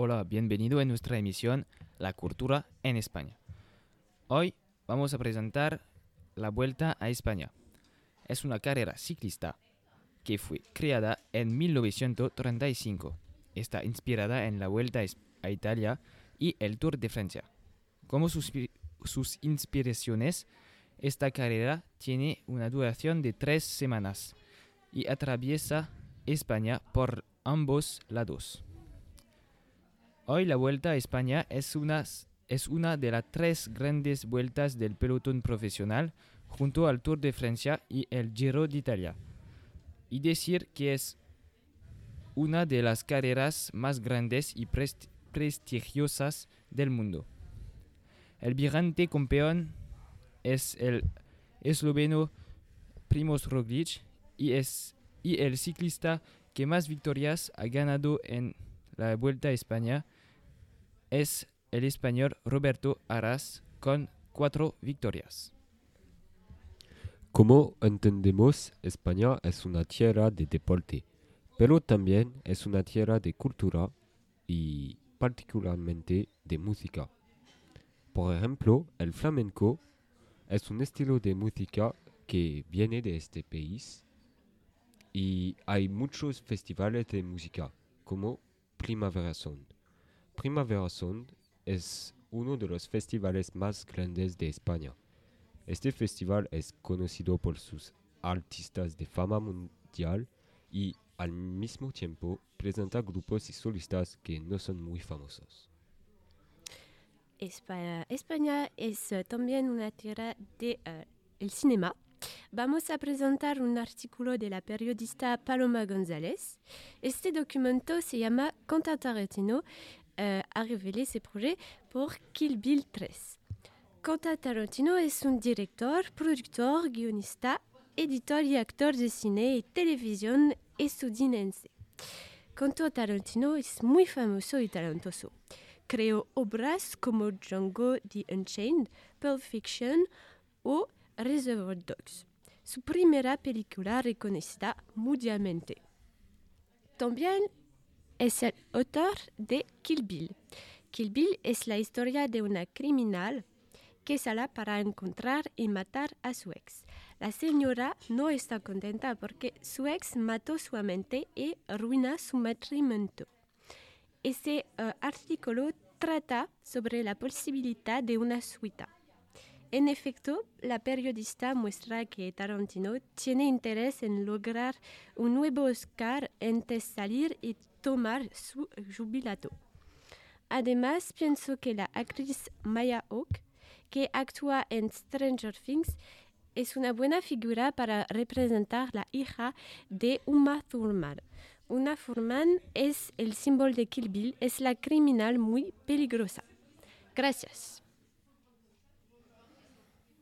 Hola, bienvenido en nuestra emisión La Cultura en España. Hoy vamos a presentar la Vuelta a España. Es una carrera ciclista que fue creada en 1935. Está inspirada en la Vuelta a Italia y el Tour de Francia. Como sus, sus inspiraciones, esta carrera tiene una duración de tres semanas y atraviesa España por ambos lados. Hoy la Vuelta a España es una, es una de las tres grandes vueltas del pelotón profesional junto al Tour de Francia y el Giro de Italia. Y decir que es una de las carreras más grandes y prestigiosas del mundo. El vigente campeón es el esloveno Primoz Roglic y es y el ciclista que más victorias ha ganado en la Vuelta a España es el español Roberto Arras con cuatro victorias. Como entendemos, España es una tierra de deporte, pero también es una tierra de cultura y particularmente de música. Por ejemplo, el flamenco es un estilo de música que viene de este país y hay muchos festivales de música como Primavera Sound. Primavera Sound es uno de los festivales más grandes de España. Este festival es conocido por sus artistas de fama mundial y al mismo tiempo presenta grupos y solistas que no son muy famosos. España, es eh, también una tierra de, uh, cinema. Vamos a presentar un artículo de la periodista Paloma González. Este documento se llama Conta Tarantino euh, a révélé ses projets pour Kill Bill 13. Quentin Tarantino es un director, productor, guionista, editor y actor de cine y televisión estadounidense. Quentin Tarantino es muy famoso y talentoso. Creó obras como Django the Unchained, Pulp Fiction o Reservoir Dogs, su primera película reconocida mundialmente. También es el autor de Kill Bill. Kill Bill es la historia de una criminal que sale para encontrar y matar a su ex. La señora no está contenta porque su ex mató su amante y arruina su matrimonio. Este uh, artículo trata sobre la posibilidad de una suita. En efecto, la periodista muestra que Tarantino tiene interés en lograr un nuevo Oscar antes de salir y tomar su jubilato. Además, pienso que la actriz Maya Hawke, que actúa en Stranger Things, es una buena figura para representar la hija de Uma Thurman. Uma Thurman es el símbolo de Kill Bill, es la criminal muy peligrosa. Gracias.